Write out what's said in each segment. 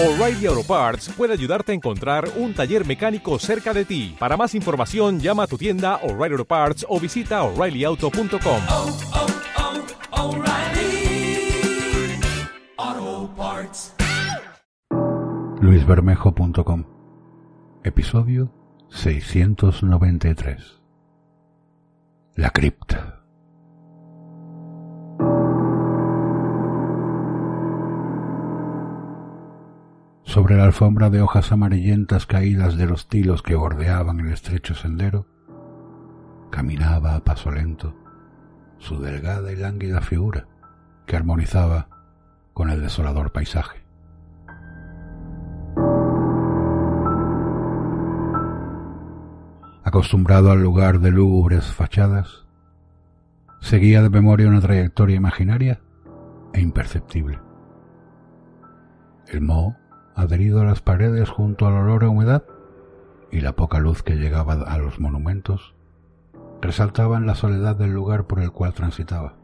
O'Reilly Auto Parts puede ayudarte a encontrar un taller mecánico cerca de ti. Para más información, llama a tu tienda O'Reilly Auto Parts o visita oreillyauto.com. oh, oh, Parts. luisbermejo.com Episodio 693 La cripta Sobre la alfombra de hojas amarillentas caídas de los tilos que bordeaban el estrecho sendero, caminaba a paso lento su delgada y lánguida figura que armonizaba con el desolador paisaje. acostumbrado al lugar de lúgubres fachadas, seguía de memoria una trayectoria imaginaria e imperceptible. El moho, adherido a las paredes junto al olor a humedad y la poca luz que llegaba a los monumentos, resaltaban la soledad del lugar por el cual transitaba.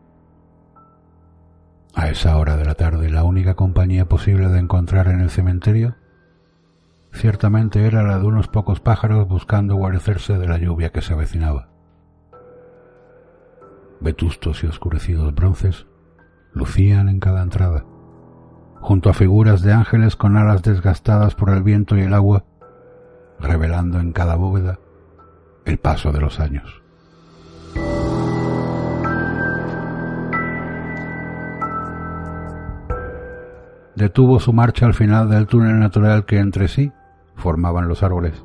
A esa hora de la tarde la única compañía posible de encontrar en el cementerio ciertamente era la de unos pocos pájaros buscando guarecerse de la lluvia que se avecinaba. Vetustos y oscurecidos bronces lucían en cada entrada, junto a figuras de ángeles con alas desgastadas por el viento y el agua, revelando en cada bóveda el paso de los años. Detuvo su marcha al final del túnel natural que entre sí formaban los árboles,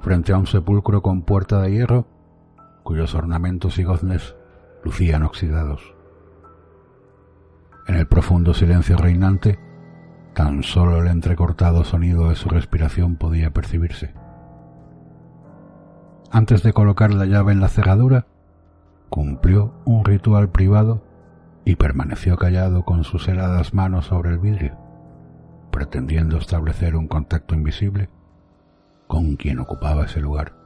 frente a un sepulcro con puerta de hierro, cuyos ornamentos y goznes lucían oxidados. En el profundo silencio reinante, tan solo el entrecortado sonido de su respiración podía percibirse. Antes de colocar la llave en la cerradura, cumplió un ritual privado y permaneció callado con sus heladas manos sobre el vidrio pretendiendo establecer un contacto invisible con quien ocupaba ese lugar.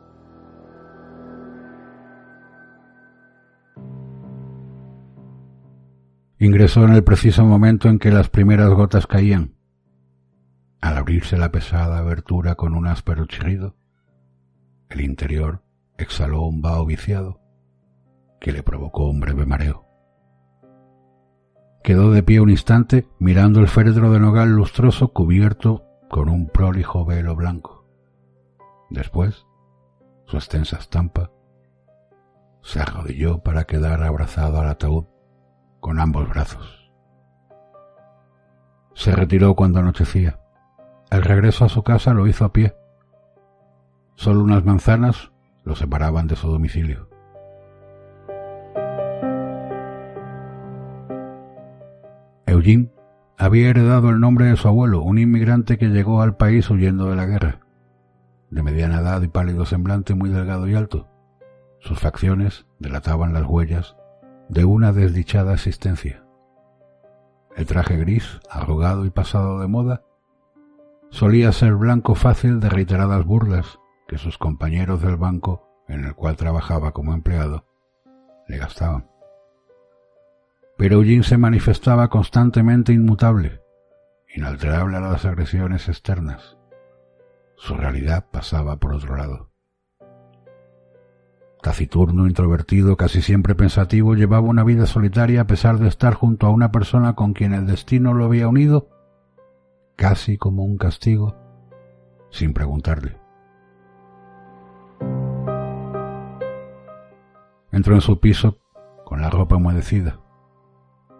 Ingresó en el preciso momento en que las primeras gotas caían. Al abrirse la pesada abertura con un áspero chirrido, el interior exhaló un vaho viciado que le provocó un breve mareo quedó de pie un instante mirando el féretro de nogal lustroso cubierto con un prolijo velo blanco. Después, su extensa estampa, se arrodilló para quedar abrazado al ataúd con ambos brazos. Se retiró cuando anochecía. El regreso a su casa lo hizo a pie. Solo unas manzanas lo separaban de su domicilio. Eugene había heredado el nombre de su abuelo, un inmigrante que llegó al país huyendo de la guerra. De mediana edad y pálido semblante muy delgado y alto, sus facciones delataban las huellas de una desdichada existencia. El traje gris, arrugado y pasado de moda, solía ser blanco fácil de reiteradas burlas que sus compañeros del banco en el cual trabajaba como empleado le gastaban pero Eugene se manifestaba constantemente inmutable, inalterable a las agresiones externas. Su realidad pasaba por otro lado. Taciturno, introvertido, casi siempre pensativo, llevaba una vida solitaria a pesar de estar junto a una persona con quien el destino lo había unido, casi como un castigo, sin preguntarle. Entró en su piso con la ropa humedecida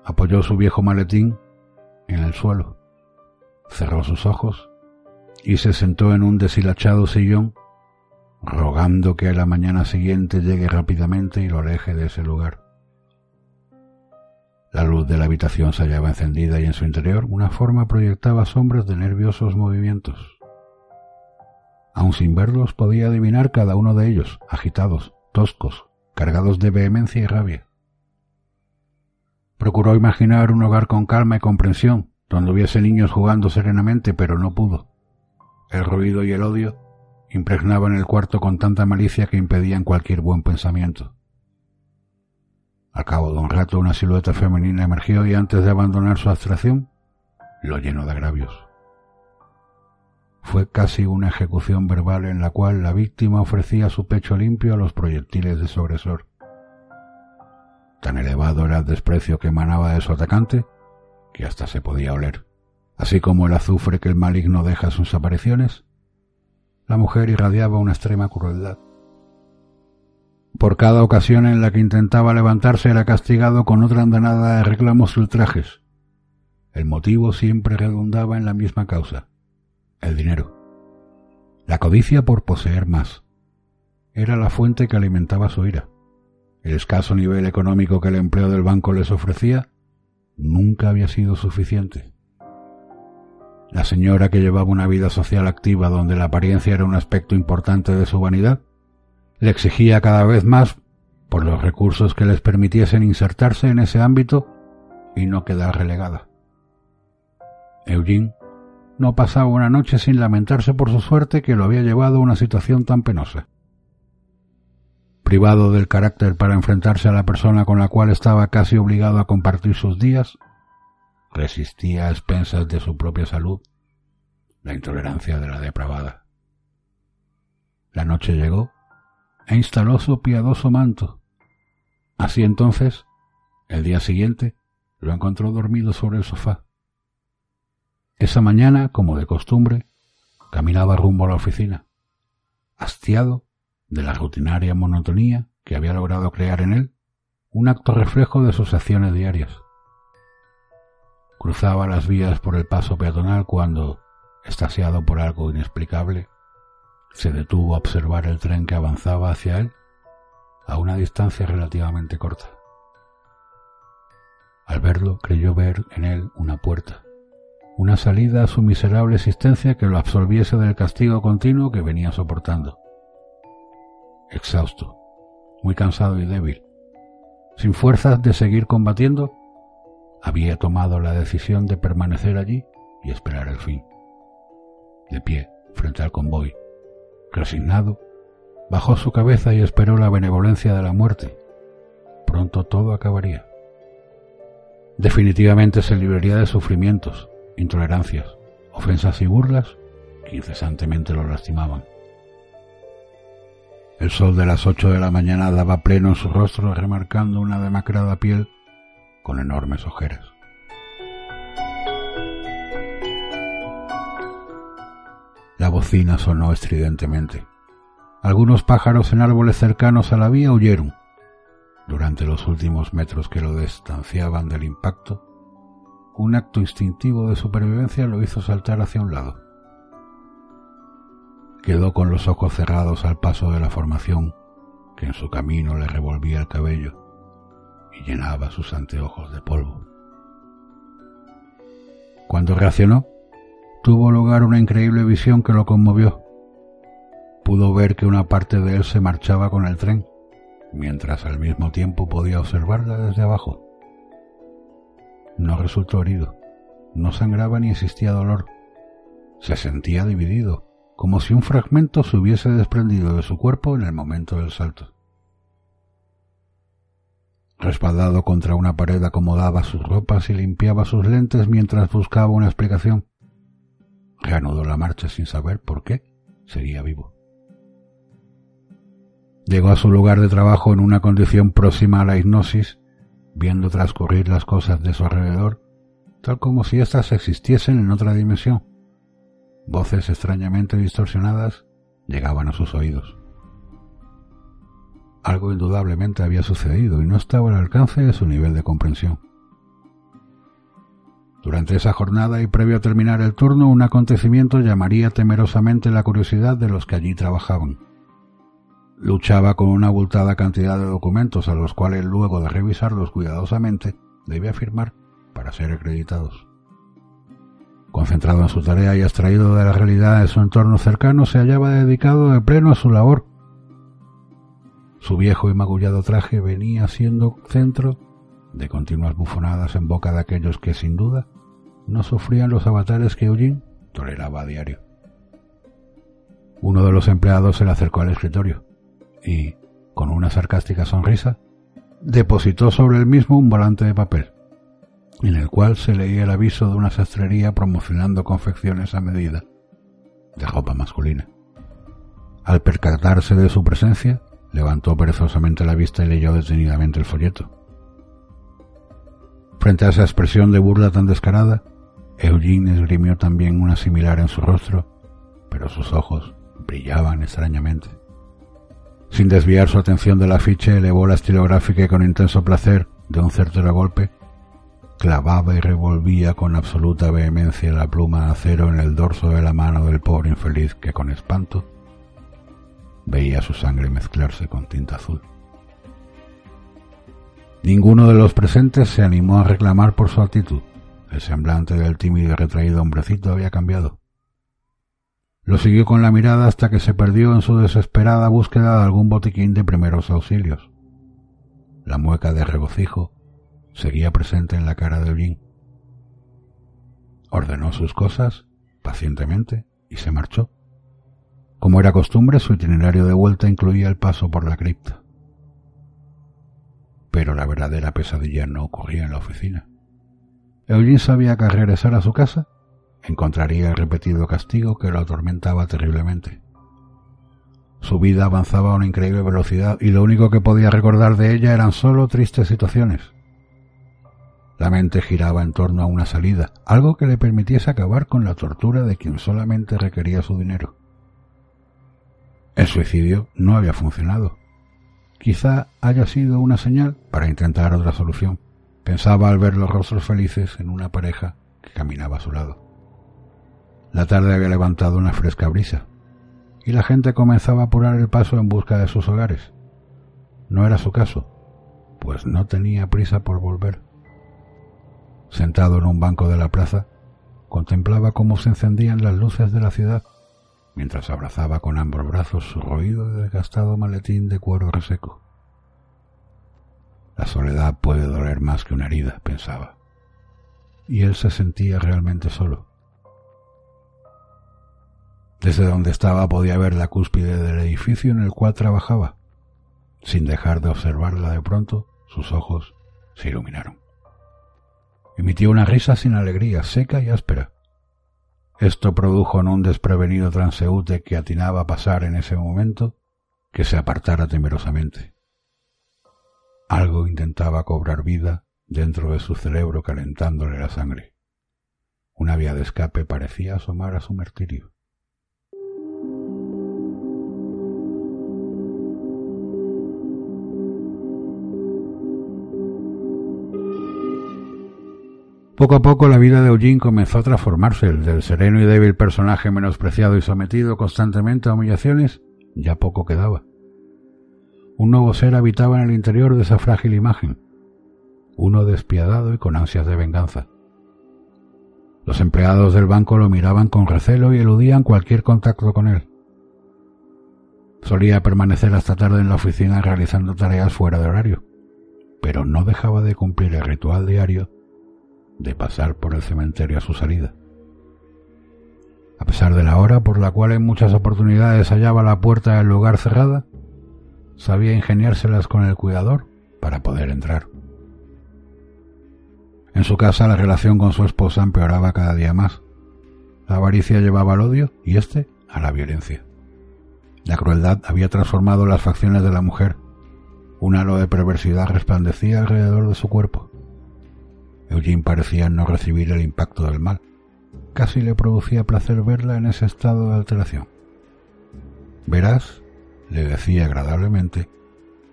apoyó su viejo maletín en el suelo, cerró sus ojos y se sentó en un deshilachado sillón, rogando que a la mañana siguiente llegue rápidamente y lo aleje de ese lugar. La luz de la habitación se hallaba encendida y en su interior una forma proyectaba sombras de nerviosos movimientos. Aun sin verlos podía adivinar cada uno de ellos, agitados, toscos, cargados de vehemencia y rabia. Procuró imaginar un hogar con calma y comprensión, donde hubiese niños jugando serenamente, pero no pudo. El ruido y el odio impregnaban el cuarto con tanta malicia que impedían cualquier buen pensamiento. Al cabo de un rato una silueta femenina emergió y antes de abandonar su abstracción, lo llenó de agravios. fue casi una ejecución verbal en la cual la víctima ofrecía su pecho limpio a los proyectiles de su agresor. Tan elevado era el desprecio que emanaba de su atacante que hasta se podía oler. Así como el azufre que el maligno deja en sus apariciones, la mujer irradiaba una extrema crueldad. Por cada ocasión en la que intentaba levantarse era castigado con otra andanada de reclamos y ultrajes. El motivo siempre redundaba en la misma causa, el dinero. La codicia por poseer más. Era la fuente que alimentaba su ira. El escaso nivel económico que el empleo del banco les ofrecía nunca había sido suficiente. La señora que llevaba una vida social activa donde la apariencia era un aspecto importante de su vanidad, le exigía cada vez más por los recursos que les permitiesen insertarse en ese ámbito y no quedar relegada. Eugene no pasaba una noche sin lamentarse por su suerte que lo había llevado a una situación tan penosa. Privado del carácter para enfrentarse a la persona con la cual estaba casi obligado a compartir sus días, resistía a expensas de su propia salud la intolerancia de la depravada. La noche llegó e instaló su piadoso manto. Así entonces, el día siguiente, lo encontró dormido sobre el sofá. Esa mañana, como de costumbre, caminaba rumbo a la oficina, hastiado de la rutinaria monotonía que había logrado crear en él un acto reflejo de sus acciones diarias. Cruzaba las vías por el paso peatonal cuando, estasiado por algo inexplicable, se detuvo a observar el tren que avanzaba hacia él a una distancia relativamente corta. Al verlo creyó ver en él una puerta, una salida a su miserable existencia que lo absolviese del castigo continuo que venía soportando. Exhausto, muy cansado y débil, sin fuerzas de seguir combatiendo, había tomado la decisión de permanecer allí y esperar el fin. De pie, frente al convoy, resignado, bajó su cabeza y esperó la benevolencia de la muerte. Pronto todo acabaría. Definitivamente se libraría de sufrimientos, intolerancias, ofensas y burlas que incesantemente lo lastimaban. El sol de las ocho de la mañana daba pleno en su rostro, remarcando una demacrada piel con enormes ojeras. La bocina sonó estridentemente. Algunos pájaros en árboles cercanos a la vía huyeron. Durante los últimos metros que lo distanciaban del impacto, un acto instintivo de supervivencia lo hizo saltar hacia un lado. Quedó con los ojos cerrados al paso de la formación que en su camino le revolvía el cabello y llenaba sus anteojos de polvo. Cuando reaccionó, tuvo lugar una increíble visión que lo conmovió. Pudo ver que una parte de él se marchaba con el tren, mientras al mismo tiempo podía observarla desde abajo. No resultó herido, no sangraba ni existía dolor. Se sentía dividido, como si un fragmento se hubiese desprendido de su cuerpo en el momento del salto. Respaldado contra una pared acomodaba sus ropas y limpiaba sus lentes mientras buscaba una explicación. Reanudó la marcha sin saber por qué seguía vivo. Llegó a su lugar de trabajo en una condición próxima a la hipnosis viendo transcurrir las cosas de su alrededor, tal como si éstas existiesen en otra dimensión. Voces extrañamente distorsionadas llegaban a sus oídos. Algo indudablemente había sucedido y no estaba al alcance de su nivel de comprensión. Durante esa jornada y previo a terminar el turno, un acontecimiento llamaría temerosamente la curiosidad de los que allí trabajaban luchaba con una abultada cantidad de documentos a los cuales luego de revisarlos cuidadosamente debía firmar para ser acreditados. Concentrado en su tarea y extraído de la realidad de su entorno cercano, se hallaba dedicado de pleno a su labor. Su viejo y magullado traje venía siendo centro de continuas bufonadas en boca de aquellos que, sin duda, no sufrían los avatares que Eugene toleraba a diario. Uno de los empleados se le acercó al escritorio y, con una sarcástica sonrisa, depositó sobre el mismo un volante de papel, en el cual se leía el aviso de una sastrería promocionando confecciones a medida. de ropa masculina. Al percatarse de su presencia, levantó perezosamente la vista y leyó detenidamente el folleto. Frente a esa expresión de burla tan descarada, Eugene esgrimió también una similar en su rostro, pero sus ojos brillaban extrañamente. Sin desviar su atención del afiche, elevó la estilográfica y con intenso placer, de un certero golpe, clavaba y revolvía con absoluta vehemencia la pluma de acero en el dorso de la mano del pobre infeliz que con espanto veía su sangre mezclarse con tinta azul. Ninguno de los presentes se animó a reclamar por su actitud. El semblante del tímido y retraído hombrecito había cambiado. Lo siguió con la mirada hasta que se perdió en su desesperada búsqueda de algún botiquín de primeros auxilios. La mueca de regocijo seguía presente en la cara de Eugene. Ordenó sus cosas pacientemente y se marchó. Como era costumbre, su itinerario de vuelta incluía el paso por la cripta. Pero la verdadera pesadilla no ocurría en la oficina. Eugene sabía que al regresar a su casa encontraría el repetido castigo que lo atormentaba terriblemente. Su vida avanzaba a una increíble velocidad y lo único que podía recordar de ella eran solo tristes situaciones. La mente giraba en torno a una salida, algo que le permitiese acabar con la tortura de quien solamente requería su dinero. El suicidio no había funcionado. Quizá haya sido una señal para intentar otra solución. Pensaba al ver los rostros felices en una pareja que caminaba a su lado. La tarde había levantado una fresca brisa, y la gente comenzaba a apurar el paso en busca de sus hogares. No era su caso, pues no tenía prisa por volver. Sentado en un banco de la plaza, contemplaba cómo se encendían las luces de la ciudad mientras abrazaba con ambos brazos su roído y desgastado maletín de cuero reseco. La soledad puede doler más que una herida, pensaba. Y él se sentía realmente solo. Desde donde estaba podía ver la cúspide del edificio en el cual trabajaba. Sin dejar de observarla de pronto, sus ojos se iluminaron. Emitió una risa sin alegría, seca y áspera. Esto produjo en un desprevenido transeúnte que atinaba a pasar en ese momento que se apartara temerosamente. Algo intentaba cobrar vida dentro de su cerebro calentándole la sangre. Una vía de escape parecía asomar a su martirio. Poco a poco la vida de Eugene comenzó a transformarse. El del sereno y débil personaje menospreciado y sometido constantemente a humillaciones ya poco quedaba. Un nuevo ser habitaba en el interior de esa frágil imagen, uno despiadado y con ansias de venganza. Los empleados del banco lo miraban con recelo y eludían cualquier contacto con él. Solía permanecer hasta tarde en la oficina realizando tareas fuera de horario, pero no dejaba de cumplir el ritual diario de pasar por el cementerio a su salida. A pesar de la hora por la cual en muchas oportunidades hallaba la puerta del lugar cerrada, sabía ingeniárselas con el cuidador para poder entrar. En su casa la relación con su esposa empeoraba cada día más. La avaricia llevaba al odio y éste a la violencia. La crueldad había transformado las facciones de la mujer. Un halo de perversidad resplandecía alrededor de su cuerpo. Eugene parecía no recibir el impacto del mal. Casi le producía placer verla en ese estado de alteración. Verás, le decía agradablemente,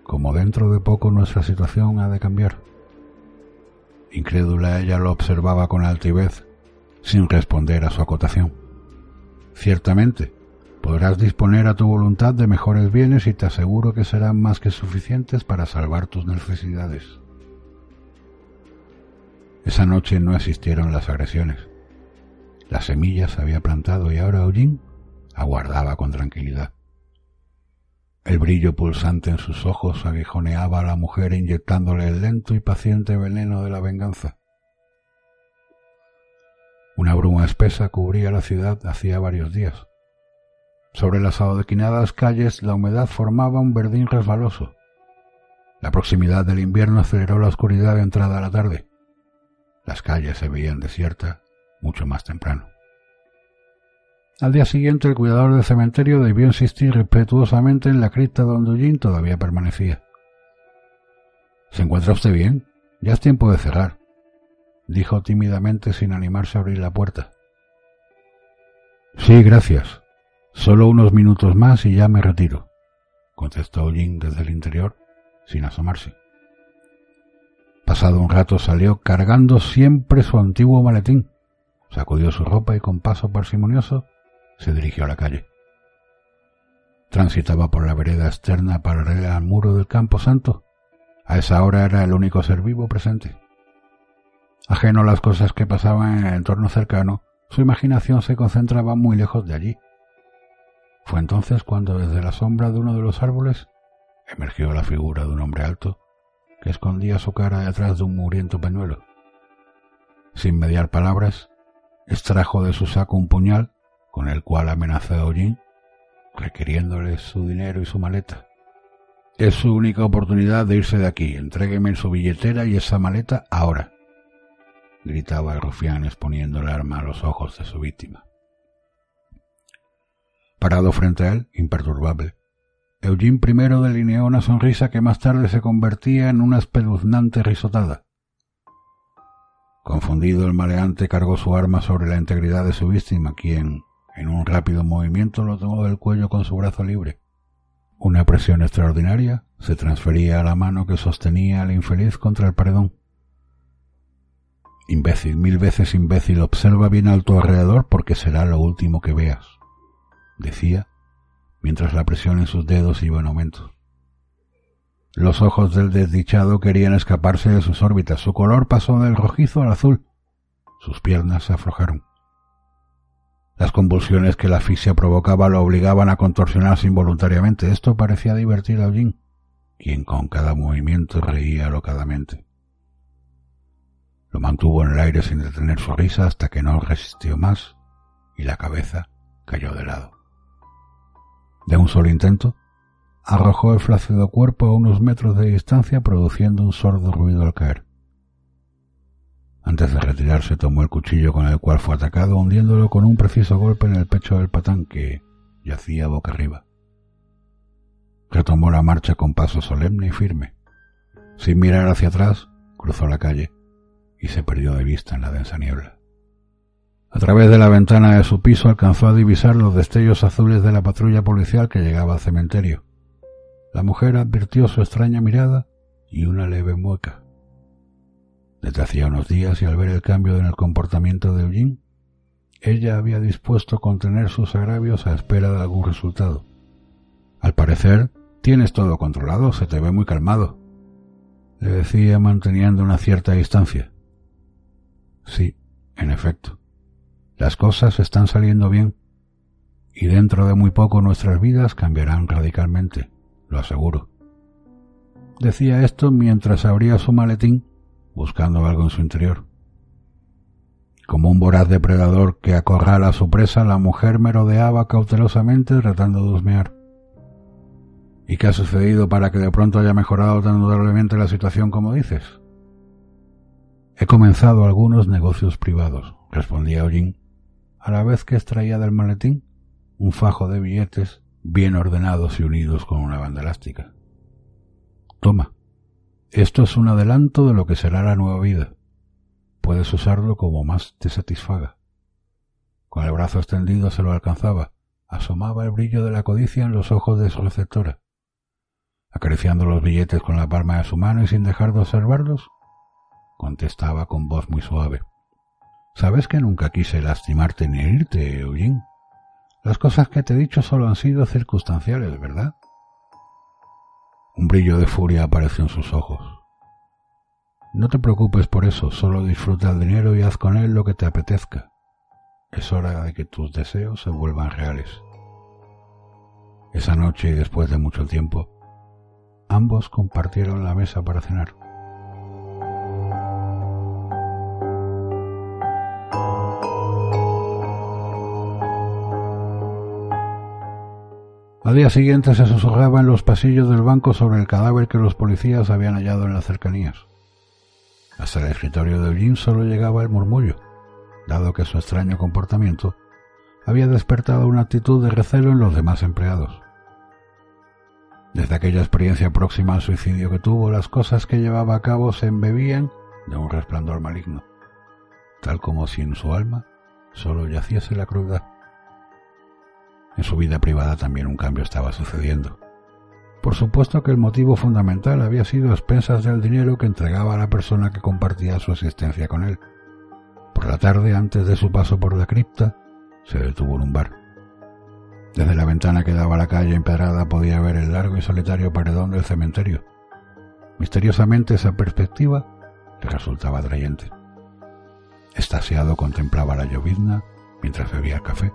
como dentro de poco nuestra situación ha de cambiar. Incrédula ella lo observaba con altivez, sin responder a su acotación. Ciertamente, podrás disponer a tu voluntad de mejores bienes y te aseguro que serán más que suficientes para salvar tus necesidades. Esa noche no existieron las agresiones. Las semillas había plantado y ahora Eugene aguardaba con tranquilidad. El brillo pulsante en sus ojos aguijoneaba a la mujer inyectándole el lento y paciente veneno de la venganza. Una bruma espesa cubría la ciudad hacía varios días. Sobre las adoquinadas calles la humedad formaba un verdín resbaloso. La proximidad del invierno aceleró la oscuridad de entrada a la tarde. Las calles se veían desiertas mucho más temprano. Al día siguiente el cuidador del cementerio debió insistir respetuosamente en la cripta donde Eugene todavía permanecía. ¿Se encuentra usted bien? Ya es tiempo de cerrar, dijo tímidamente sin animarse a abrir la puerta. Sí, gracias. Solo unos minutos más y ya me retiro, contestó Eugene desde el interior, sin asomarse. Pasado un rato salió cargando siempre su antiguo maletín, sacudió su ropa y con paso parsimonioso se dirigió a la calle. Transitaba por la vereda externa paralela al muro del Campo Santo. A esa hora era el único ser vivo presente. Ajeno a las cosas que pasaban en el entorno cercano, su imaginación se concentraba muy lejos de allí. Fue entonces cuando desde la sombra de uno de los árboles emergió la figura de un hombre alto que escondía su cara detrás de un muriento pañuelo. Sin mediar palabras, extrajo de su saco un puñal con el cual amenazó a Eugene, requiriéndole su dinero y su maleta. Es su única oportunidad de irse de aquí. Entrégueme su billetera y esa maleta ahora. gritaba el rufián exponiendo el arma a los ojos de su víctima. Parado frente a él, imperturbable, Eugene primero delineó una sonrisa que más tarde se convertía en una espeluznante risotada. Confundido, el maleante cargó su arma sobre la integridad de su víctima, quien, en un rápido movimiento lo tomó del cuello con su brazo libre. Una presión extraordinaria se transfería a la mano que sostenía al infeliz contra el paredón. Imbécil, mil veces imbécil, observa bien a tu alrededor porque será lo último que veas, decía, mientras la presión en sus dedos iba en aumento. Los ojos del desdichado querían escaparse de sus órbitas. Su color pasó del rojizo al azul. Sus piernas se aflojaron. Las convulsiones que la asfixia provocaba lo obligaban a contorsionarse involuntariamente. Esto parecía divertir a Eugene, quien con cada movimiento reía alocadamente. Lo mantuvo en el aire sin detener su risa hasta que no resistió más y la cabeza cayó de lado. De un solo intento, arrojó el flácido cuerpo a unos metros de distancia produciendo un sordo ruido al caer. Antes de retirarse tomó el cuchillo con el cual fue atacado, hundiéndolo con un preciso golpe en el pecho del patán que yacía boca arriba. Retomó la marcha con paso solemne y firme. Sin mirar hacia atrás, cruzó la calle y se perdió de vista en la densa niebla. A través de la ventana de su piso alcanzó a divisar los destellos azules de la patrulla policial que llegaba al cementerio. La mujer advirtió su extraña mirada y una leve mueca. Desde hacía unos días y al ver el cambio en el comportamiento de Eugene, ella había dispuesto contener sus agravios a espera de algún resultado. Al parecer, tienes todo controlado, se te ve muy calmado, le decía manteniendo una cierta distancia. Sí, en efecto, las cosas están saliendo bien, y dentro de muy poco nuestras vidas cambiarán radicalmente, lo aseguro. Decía esto mientras abría su maletín buscando algo en su interior. Como un voraz depredador que acorrala a su presa, la mujer merodeaba cautelosamente tratando de husmear. ¿Y qué ha sucedido para que de pronto haya mejorado tan notablemente la situación como dices? He comenzado algunos negocios privados, respondía Eugene, a la vez que extraía del maletín un fajo de billetes bien ordenados y unidos con una banda elástica. Toma, esto es un adelanto de lo que será la nueva vida. Puedes usarlo como más te satisfaga. Con el brazo extendido se lo alcanzaba. Asomaba el brillo de la codicia en los ojos de su receptora. Acariciando los billetes con la palma de su mano y sin dejar de observarlos, contestaba con voz muy suave. Sabes que nunca quise lastimarte ni herirte, Eugene. Las cosas que te he dicho solo han sido circunstanciales, ¿verdad? Un brillo de furia apareció en sus ojos. No te preocupes por eso, solo disfruta el dinero y haz con él lo que te apetezca. Es hora de que tus deseos se vuelvan reales. Esa noche y después de mucho tiempo, ambos compartieron la mesa para cenar. Al día siguiente se susurraba en los pasillos del banco sobre el cadáver que los policías habían hallado en las cercanías. Hasta el escritorio de Eugene solo llegaba el murmullo, dado que su extraño comportamiento había despertado una actitud de recelo en los demás empleados. Desde aquella experiencia próxima al suicidio que tuvo, las cosas que llevaba a cabo se embebían de un resplandor maligno, tal como si en su alma solo yaciese la crueldad. En su vida privada también un cambio estaba sucediendo. Por supuesto que el motivo fundamental había sido expensas del dinero que entregaba a la persona que compartía su existencia con él. Por la tarde, antes de su paso por la cripta, se detuvo en un bar. Desde la ventana que daba a la calle empedrada podía ver el largo y solitario paredón del cementerio. Misteriosamente esa perspectiva le resultaba atrayente. Estasiado contemplaba la llovizna mientras bebía el café.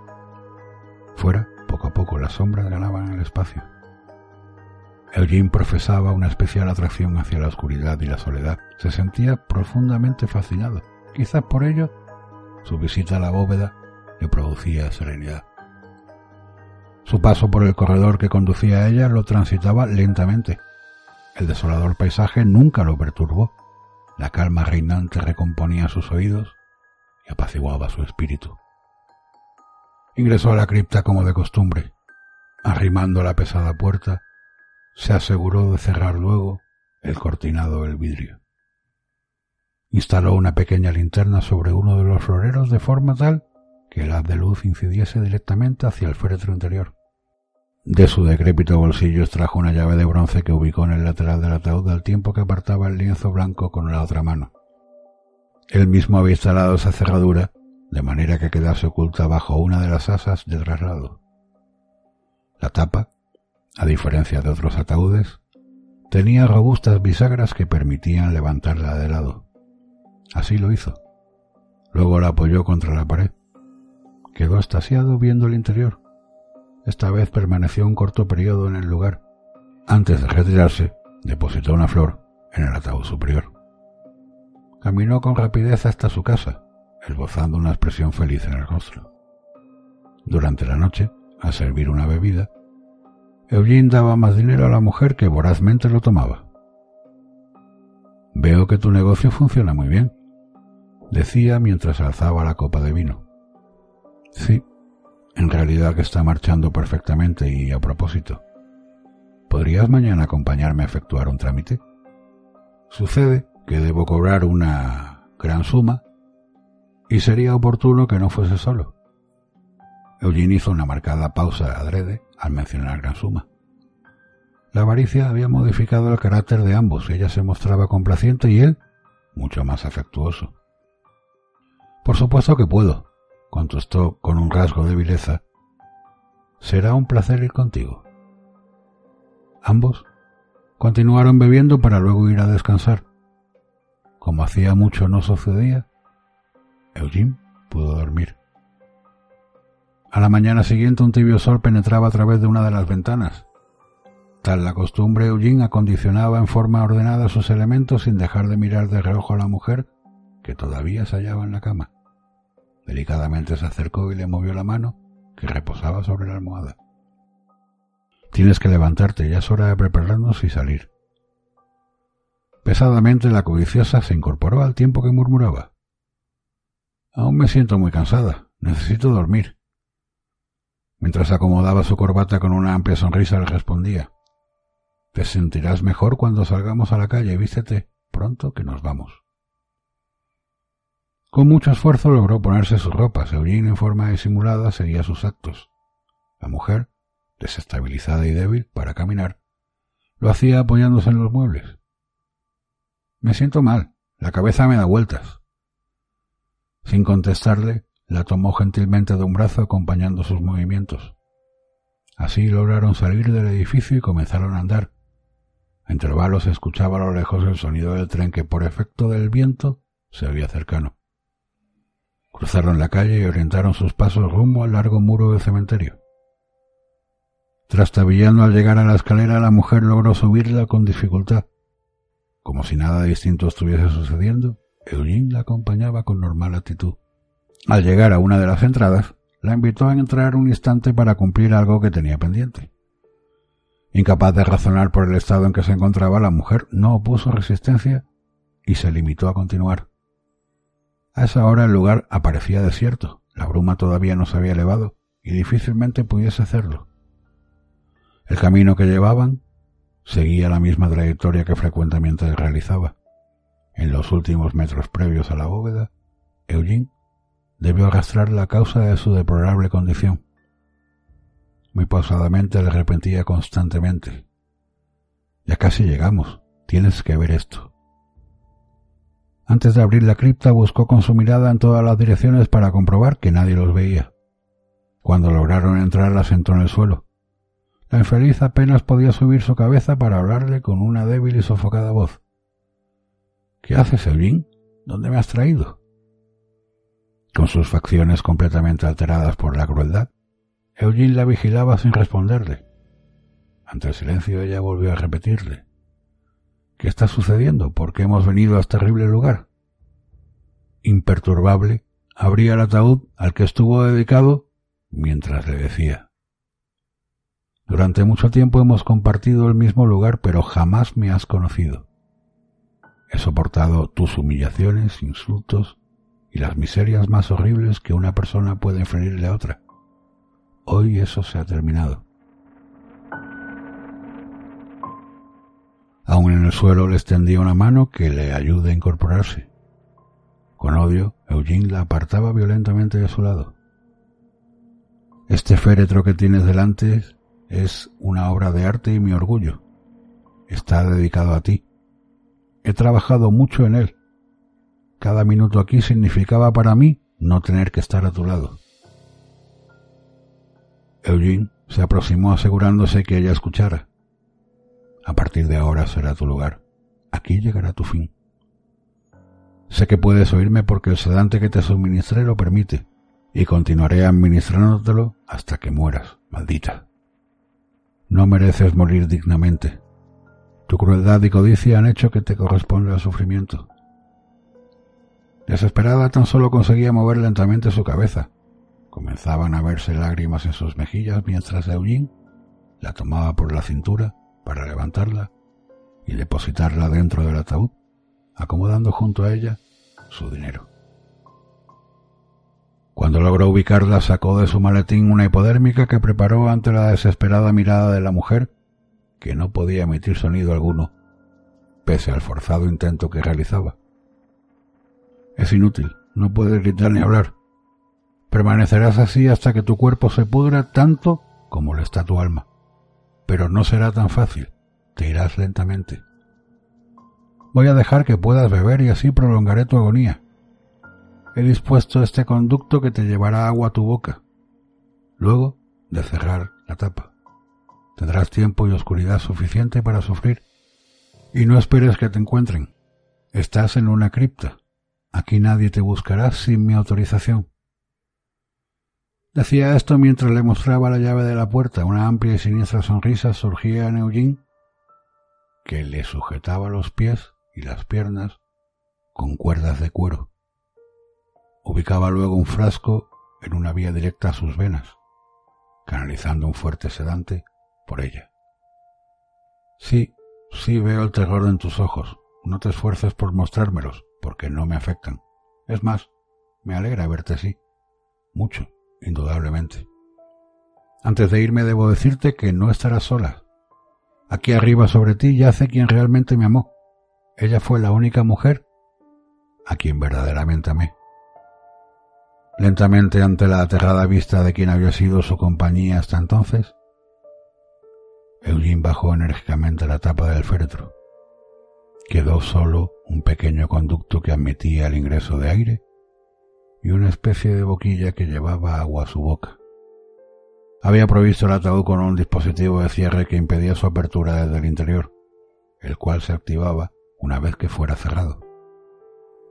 Fuera, poco a poco, las sombras ganaban el espacio. Eugene profesaba una especial atracción hacia la oscuridad y la soledad. Se sentía profundamente fascinado. Quizás por ello, su visita a la bóveda le producía serenidad. Su paso por el corredor que conducía a ella lo transitaba lentamente. El desolador paisaje nunca lo perturbó. La calma reinante recomponía sus oídos y apaciguaba su espíritu. Ingresó a la cripta como de costumbre. Arrimando la pesada puerta, se aseguró de cerrar luego el cortinado del vidrio. Instaló una pequeña linterna sobre uno de los floreros de forma tal que el haz de luz incidiese directamente hacia el féretro interior. De su decrépito bolsillo extrajo una llave de bronce que ubicó en el lateral del ataúd al tiempo que apartaba el lienzo blanco con la otra mano. Él mismo había instalado esa cerradura de manera que quedase oculta bajo una de las asas de traslado. La tapa, a diferencia de otros ataúdes, tenía robustas bisagras que permitían levantarla de lado. Así lo hizo. Luego la apoyó contra la pared. Quedó estasiado viendo el interior. Esta vez permaneció un corto periodo en el lugar. Antes de retirarse, depositó una flor en el ataúd superior. Caminó con rapidez hasta su casa, esbozando una expresión feliz en el rostro. Durante la noche, al servir una bebida, Eugene daba más dinero a la mujer que vorazmente lo tomaba. Veo que tu negocio funciona muy bien, decía mientras alzaba la copa de vino. Sí, en realidad que está marchando perfectamente y a propósito. ¿Podrías mañana acompañarme a efectuar un trámite? Sucede que debo cobrar una gran suma y sería oportuno que no fuese solo. Eugene hizo una marcada pausa adrede al mencionar gran suma. La avaricia había modificado el carácter de ambos. Ella se mostraba complaciente y él mucho más afectuoso. Por supuesto que puedo, contestó con un rasgo de vileza. Será un placer ir contigo. Ambos continuaron bebiendo para luego ir a descansar. Como hacía mucho no sucedía, Eugene pudo dormir. A la mañana siguiente un tibio sol penetraba a través de una de las ventanas. Tal la costumbre, Eugene acondicionaba en forma ordenada sus elementos sin dejar de mirar de reojo a la mujer que todavía se hallaba en la cama. Delicadamente se acercó y le movió la mano que reposaba sobre la almohada. Tienes que levantarte, ya es hora de prepararnos y salir. Pesadamente la codiciosa se incorporó al tiempo que murmuraba. Aún me siento muy cansada. Necesito dormir. Mientras acomodaba su corbata con una amplia sonrisa le respondía Te sentirás mejor cuando salgamos a la calle. Vístete pronto que nos vamos. Con mucho esfuerzo logró ponerse sus ropas. Eugene en forma disimulada seguía sus actos. La mujer, desestabilizada y débil para caminar, lo hacía apoyándose en los muebles. Me siento mal. La cabeza me da vueltas. Sin contestarle, la tomó gentilmente de un brazo acompañando sus movimientos. Así lograron salir del edificio y comenzaron a andar. A intervalos se escuchaba a lo lejos el sonido del tren que por efecto del viento se oía cercano. Cruzaron la calle y orientaron sus pasos rumbo al largo muro del cementerio. Trastabillando al llegar a la escalera, la mujer logró subirla con dificultad. Como si nada distinto estuviese sucediendo, Eugene la acompañaba con normal actitud. Al llegar a una de las entradas, la invitó a entrar un instante para cumplir algo que tenía pendiente. Incapaz de razonar por el estado en que se encontraba, la mujer no opuso resistencia y se limitó a continuar. A esa hora el lugar aparecía desierto, la bruma todavía no se había elevado y difícilmente pudiese hacerlo. El camino que llevaban seguía la misma trayectoria que frecuentemente realizaba. En los últimos metros previos a la bóveda, Eugene debió arrastrar la causa de su deplorable condición. Muy pausadamente le arrepentía constantemente. Ya casi llegamos. Tienes que ver esto. Antes de abrir la cripta buscó con su mirada en todas las direcciones para comprobar que nadie los veía. Cuando lograron entrar la sentó en el suelo. La infeliz apenas podía subir su cabeza para hablarle con una débil y sofocada voz. ¿Qué haces, Elvin? ¿Dónde me has traído? Con sus facciones completamente alteradas por la crueldad, Eugene la vigilaba sin responderle. Ante el silencio ella volvió a repetirle. ¿Qué está sucediendo? ¿Por qué hemos venido a este terrible lugar? Imperturbable, abría el ataúd al que estuvo dedicado mientras le decía. Durante mucho tiempo hemos compartido el mismo lugar, pero jamás me has conocido. He soportado tus humillaciones, insultos y las miserias más horribles que una persona puede inferirle a otra. Hoy eso se ha terminado. Aún en el suelo le extendía una mano que le ayude a incorporarse. Con odio, Eugene la apartaba violentamente de su lado. Este féretro que tienes delante es una obra de arte y mi orgullo. Está dedicado a ti. He trabajado mucho en él. Cada minuto aquí significaba para mí no tener que estar a tu lado. Eugene se aproximó asegurándose que ella escuchara. A partir de ahora será tu lugar. Aquí llegará tu fin. Sé que puedes oírme porque el sedante que te suministré lo permite, y continuaré administrándotelo hasta que mueras, maldita. No mereces morir dignamente. Tu crueldad y codicia han hecho que te corresponda el sufrimiento. Desesperada tan solo conseguía mover lentamente su cabeza. Comenzaban a verse lágrimas en sus mejillas mientras Eugene la tomaba por la cintura para levantarla y depositarla dentro del ataúd, acomodando junto a ella su dinero. Cuando logró ubicarla, sacó de su maletín una hipodérmica que preparó ante la desesperada mirada de la mujer, que no podía emitir sonido alguno, pese al forzado intento que realizaba. Es inútil, no puedes gritar ni hablar. Permanecerás así hasta que tu cuerpo se pudra tanto como lo está tu alma. Pero no será tan fácil, te irás lentamente. Voy a dejar que puedas beber y así prolongaré tu agonía he dispuesto este conducto que te llevará agua a tu boca. Luego de cerrar la tapa. Tendrás tiempo y oscuridad suficiente para sufrir. Y no esperes que te encuentren. Estás en una cripta. Aquí nadie te buscará sin mi autorización. Decía esto mientras le mostraba la llave de la puerta. Una amplia y siniestra sonrisa surgía en Eugene, que le sujetaba los pies y las piernas con cuerdas de cuero. Ubicaba luego un frasco en una vía directa a sus venas, canalizando un fuerte sedante por ella. Sí, sí veo el terror en tus ojos. No te esfuerces por mostrármelos, porque no me afectan. Es más, me alegra verte así. Mucho, indudablemente. Antes de irme debo decirte que no estarás sola. Aquí arriba sobre ti yace quien realmente me amó. Ella fue la única mujer a quien verdaderamente amé. Lentamente ante la aterrada vista de quien había sido su compañía hasta entonces, Eugene bajó enérgicamente la tapa del féretro. Quedó solo un pequeño conducto que admitía el ingreso de aire y una especie de boquilla que llevaba agua a su boca. Había provisto el ataúd con un dispositivo de cierre que impedía su apertura desde el interior, el cual se activaba una vez que fuera cerrado.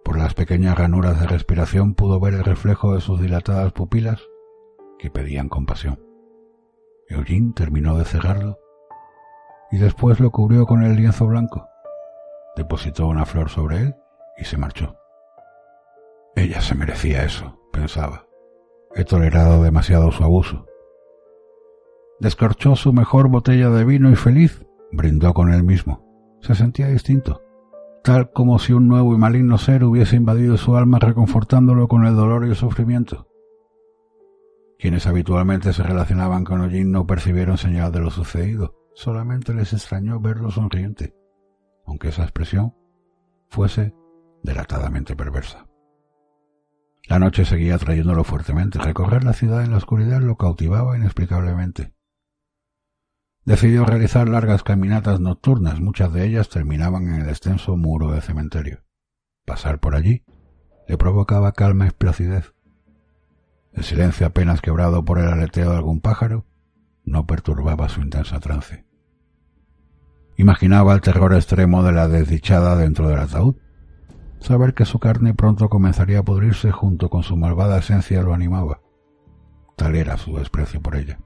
Por las pequeñas ranuras de respiración pudo ver el reflejo de sus dilatadas pupilas que pedían compasión. Eugene terminó de cerrarlo y después lo cubrió con el lienzo blanco. Depositó una flor sobre él y se marchó. Ella se merecía eso, pensaba. He tolerado demasiado su abuso. Descorchó su mejor botella de vino y feliz brindó con él mismo. Se sentía distinto tal como si un nuevo y maligno ser hubiese invadido su alma reconfortándolo con el dolor y el sufrimiento. Quienes habitualmente se relacionaban con Eugene no percibieron señal de lo sucedido, solamente les extrañó verlo sonriente, aunque esa expresión fuese delatadamente perversa. La noche seguía trayéndolo fuertemente. Recorrer la ciudad en la oscuridad lo cautivaba inexplicablemente. Decidió realizar largas caminatas nocturnas, muchas de ellas terminaban en el extenso muro del cementerio. Pasar por allí le provocaba calma y placidez. El silencio apenas quebrado por el aleteo de algún pájaro no perturbaba su intensa trance. Imaginaba el terror extremo de la desdichada dentro del ataúd. Saber que su carne pronto comenzaría a pudrirse junto con su malvada esencia lo animaba. Tal era su desprecio por ella.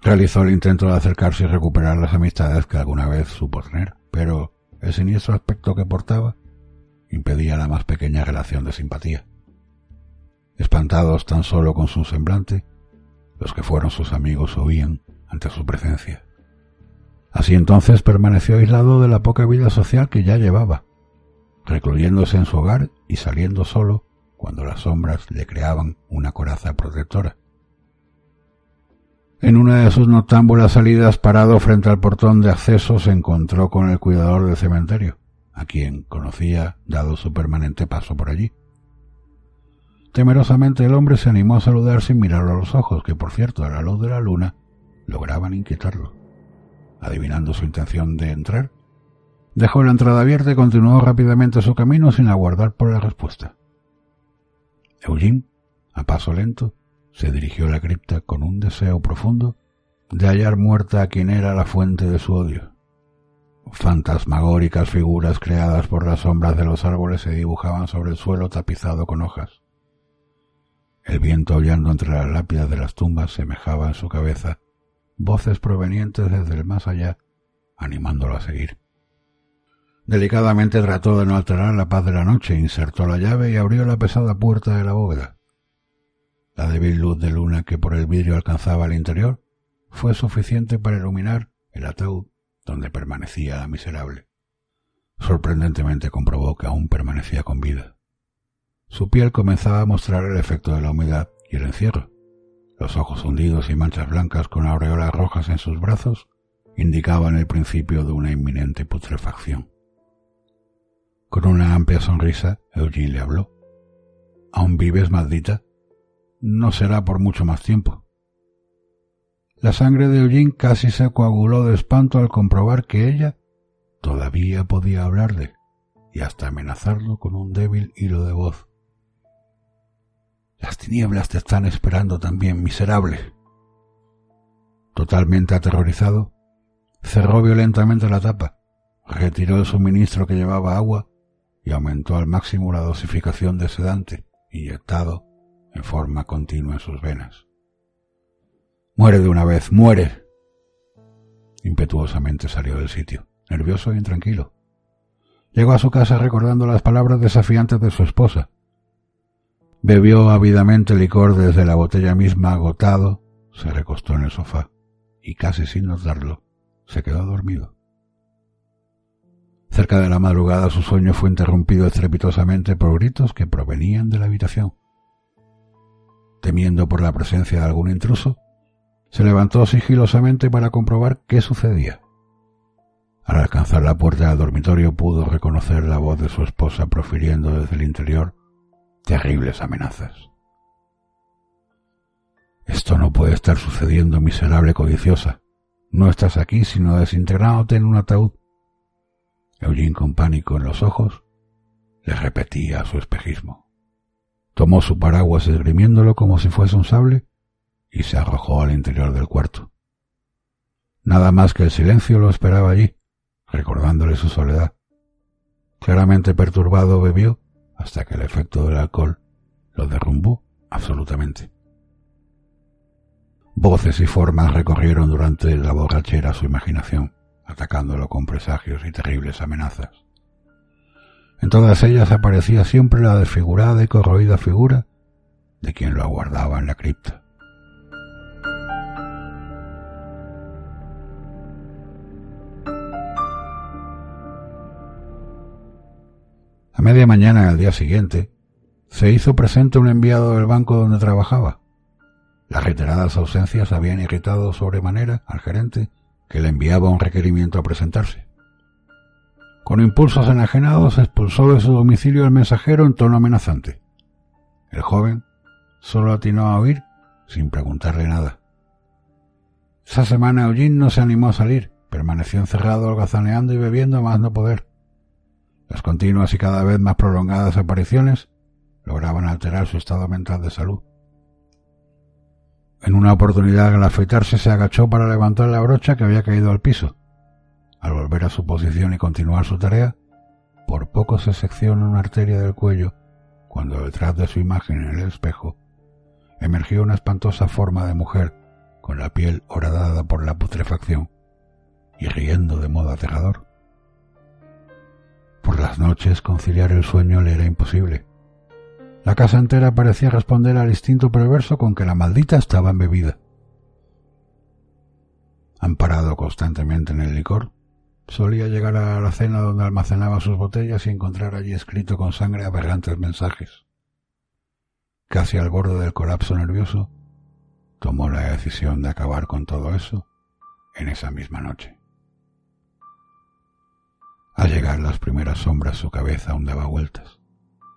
Realizó el intento de acercarse y recuperar las amistades que alguna vez supo tener, pero el siniestro aspecto que portaba impedía la más pequeña relación de simpatía. Espantados tan solo con su semblante, los que fueron sus amigos huían ante su presencia. Así entonces permaneció aislado de la poca vida social que ya llevaba, recluyéndose en su hogar y saliendo solo cuando las sombras le creaban una coraza protectora. En una de sus noctámbulas salidas, parado frente al portón de acceso, se encontró con el cuidador del cementerio, a quien conocía dado su permanente paso por allí. Temerosamente el hombre se animó a saludar sin mirarlo a los ojos, que por cierto a la luz de la luna lograban inquietarlo. Adivinando su intención de entrar, dejó la entrada abierta y continuó rápidamente su camino sin aguardar por la respuesta. Eugene, a paso lento, se dirigió a la cripta con un deseo profundo de hallar muerta a quien era la fuente de su odio. Fantasmagóricas figuras creadas por las sombras de los árboles se dibujaban sobre el suelo tapizado con hojas. El viento aullando entre las lápidas de las tumbas semejaba en su cabeza voces provenientes desde el más allá, animándolo a seguir. Delicadamente trató de no alterar la paz de la noche, insertó la llave y abrió la pesada puerta de la bóveda. La débil luz de luna que por el vidrio alcanzaba el interior fue suficiente para iluminar el ataúd donde permanecía la miserable. Sorprendentemente comprobó que aún permanecía con vida. Su piel comenzaba a mostrar el efecto de la humedad y el encierro. Los ojos hundidos y manchas blancas con aureolas rojas en sus brazos indicaban el principio de una inminente putrefacción. Con una amplia sonrisa, Eugene le habló. ¿Aún vives, maldita? No será por mucho más tiempo. La sangre de Eugene casi se coaguló de espanto al comprobar que ella todavía podía hablarle y hasta amenazarlo con un débil hilo de voz. Las tinieblas te están esperando también, miserable. Totalmente aterrorizado, cerró violentamente la tapa, retiró el suministro que llevaba agua y aumentó al máximo la dosificación de sedante inyectado en forma continua en sus venas. Muere de una vez, muere. Impetuosamente salió del sitio, nervioso e intranquilo. Llegó a su casa recordando las palabras desafiantes de su esposa. Bebió ávidamente licor desde la botella misma agotado, se recostó en el sofá y casi sin notarlo, se quedó dormido. Cerca de la madrugada su sueño fue interrumpido estrepitosamente por gritos que provenían de la habitación temiendo por la presencia de algún intruso, se levantó sigilosamente para comprobar qué sucedía. Al alcanzar la puerta del dormitorio pudo reconocer la voz de su esposa profiriendo desde el interior terribles amenazas. Esto no puede estar sucediendo, miserable codiciosa. No estás aquí sino desintegrándote en un ataúd. Eugene, con pánico en los ojos, le repetía su espejismo. Tomó su paraguas esgrimiéndolo como si fuese un sable y se arrojó al interior del cuarto. Nada más que el silencio lo esperaba allí, recordándole su soledad. Claramente perturbado bebió hasta que el efecto del alcohol lo derrumbó absolutamente. Voces y formas recorrieron durante la borrachera su imaginación, atacándolo con presagios y terribles amenazas. En todas ellas aparecía siempre la desfigurada y corroída figura de quien lo aguardaba en la cripta. A media mañana del día siguiente, se hizo presente un enviado del banco donde trabajaba. Las reiteradas ausencias habían irritado sobremanera al gerente, que le enviaba un requerimiento a presentarse. Con impulsos enajenados expulsó de su domicilio al mensajero en tono amenazante. El joven solo atinó a oír sin preguntarle nada. Esa semana Eugene no se animó a salir, permaneció encerrado holgazaneando y bebiendo más no poder. Las continuas y cada vez más prolongadas apariciones lograban alterar su estado mental de salud. En una oportunidad al afeitarse se agachó para levantar la brocha que había caído al piso. Al volver a su posición y continuar su tarea, por poco se secciona una arteria del cuello cuando detrás de su imagen en el espejo emergió una espantosa forma de mujer con la piel horadada por la putrefacción y riendo de modo aterrador. Las noches conciliar el sueño le era imposible. La casa entera parecía responder al instinto perverso con que la maldita estaba embebida. Amparado constantemente en el licor, solía llegar a la cena donde almacenaba sus botellas y encontrar allí escrito con sangre aberrantes mensajes. Casi al borde del colapso nervioso, tomó la decisión de acabar con todo eso en esa misma noche. Al llegar las primeras sombras su cabeza aún daba vueltas.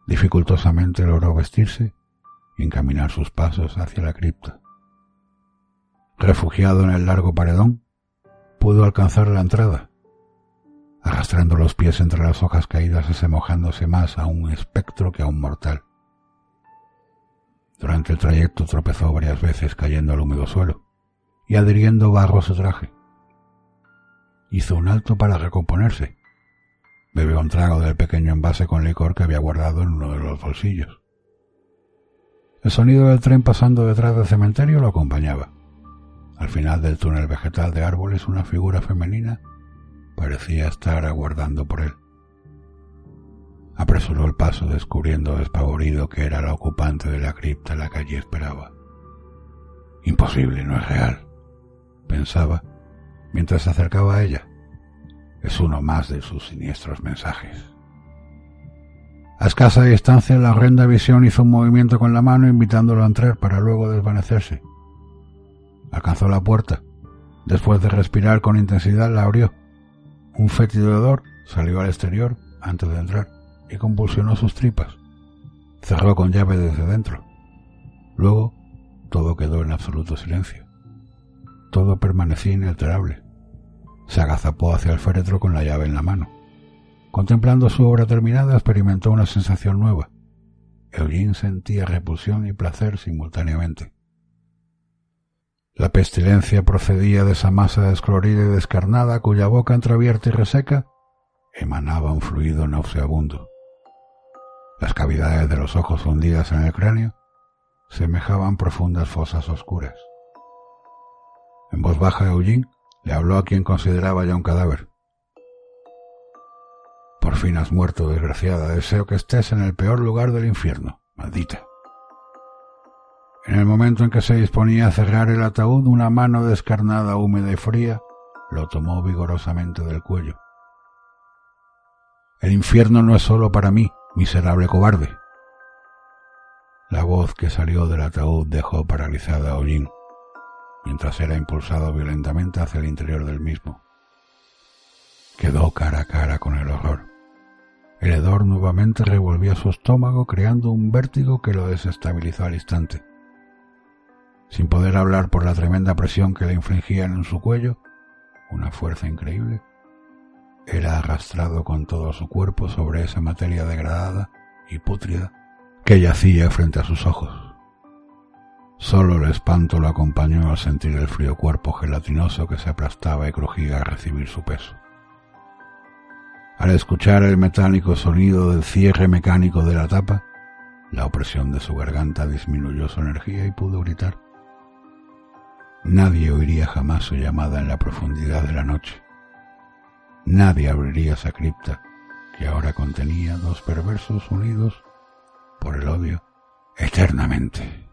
Dificultosamente logró vestirse y encaminar sus pasos hacia la cripta. Refugiado en el largo paredón, pudo alcanzar la entrada, arrastrando los pies entre las hojas caídas, asemejándose más a un espectro que a un mortal. Durante el trayecto tropezó varias veces cayendo al húmedo suelo y adhiriendo barro a su traje. Hizo un alto para recomponerse Bebió un trago del pequeño envase con licor que había guardado en uno de los bolsillos. El sonido del tren pasando detrás del cementerio lo acompañaba. Al final del túnel vegetal de árboles una figura femenina parecía estar aguardando por él. Apresuró el paso descubriendo despavorido que era la ocupante de la cripta la que allí esperaba. Imposible, no es real, pensaba mientras se acercaba a ella es uno más de sus siniestros mensajes. A escasa distancia, la horrenda visión hizo un movimiento con la mano invitándolo a entrar para luego desvanecerse. Alcanzó la puerta. Después de respirar con intensidad, la abrió. Un fétido hedor salió al exterior antes de entrar y convulsionó sus tripas. Cerró con llave desde dentro. Luego, todo quedó en absoluto silencio. Todo permanecía inalterable. Se agazapó hacia el féretro con la llave en la mano. Contemplando su obra terminada, experimentó una sensación nueva. Eugene sentía repulsión y placer simultáneamente. La pestilencia procedía de esa masa descolorida y descarnada cuya boca entreabierta y reseca emanaba un fluido nauseabundo. Las cavidades de los ojos hundidas en el cráneo semejaban profundas fosas oscuras. En voz baja Eugene le habló a quien consideraba ya un cadáver. Por fin has muerto, desgraciada. Deseo que estés en el peor lugar del infierno. Maldita. En el momento en que se disponía a cerrar el ataúd, una mano descarnada, húmeda y fría lo tomó vigorosamente del cuello. El infierno no es solo para mí, miserable cobarde. La voz que salió del ataúd dejó paralizada a Ollín mientras era impulsado violentamente hacia el interior del mismo. Quedó cara a cara con el horror. El hedor nuevamente revolvía su estómago creando un vértigo que lo desestabilizó al instante. Sin poder hablar por la tremenda presión que le infligían en su cuello, una fuerza increíble, era arrastrado con todo su cuerpo sobre esa materia degradada y pútrida que yacía frente a sus ojos. Solo el espanto lo acompañó al sentir el frío cuerpo gelatinoso que se aplastaba y crujía al recibir su peso. Al escuchar el metálico sonido del cierre mecánico de la tapa, la opresión de su garganta disminuyó su energía y pudo gritar. Nadie oiría jamás su llamada en la profundidad de la noche. Nadie abriría esa cripta que ahora contenía dos perversos unidos por el odio eternamente.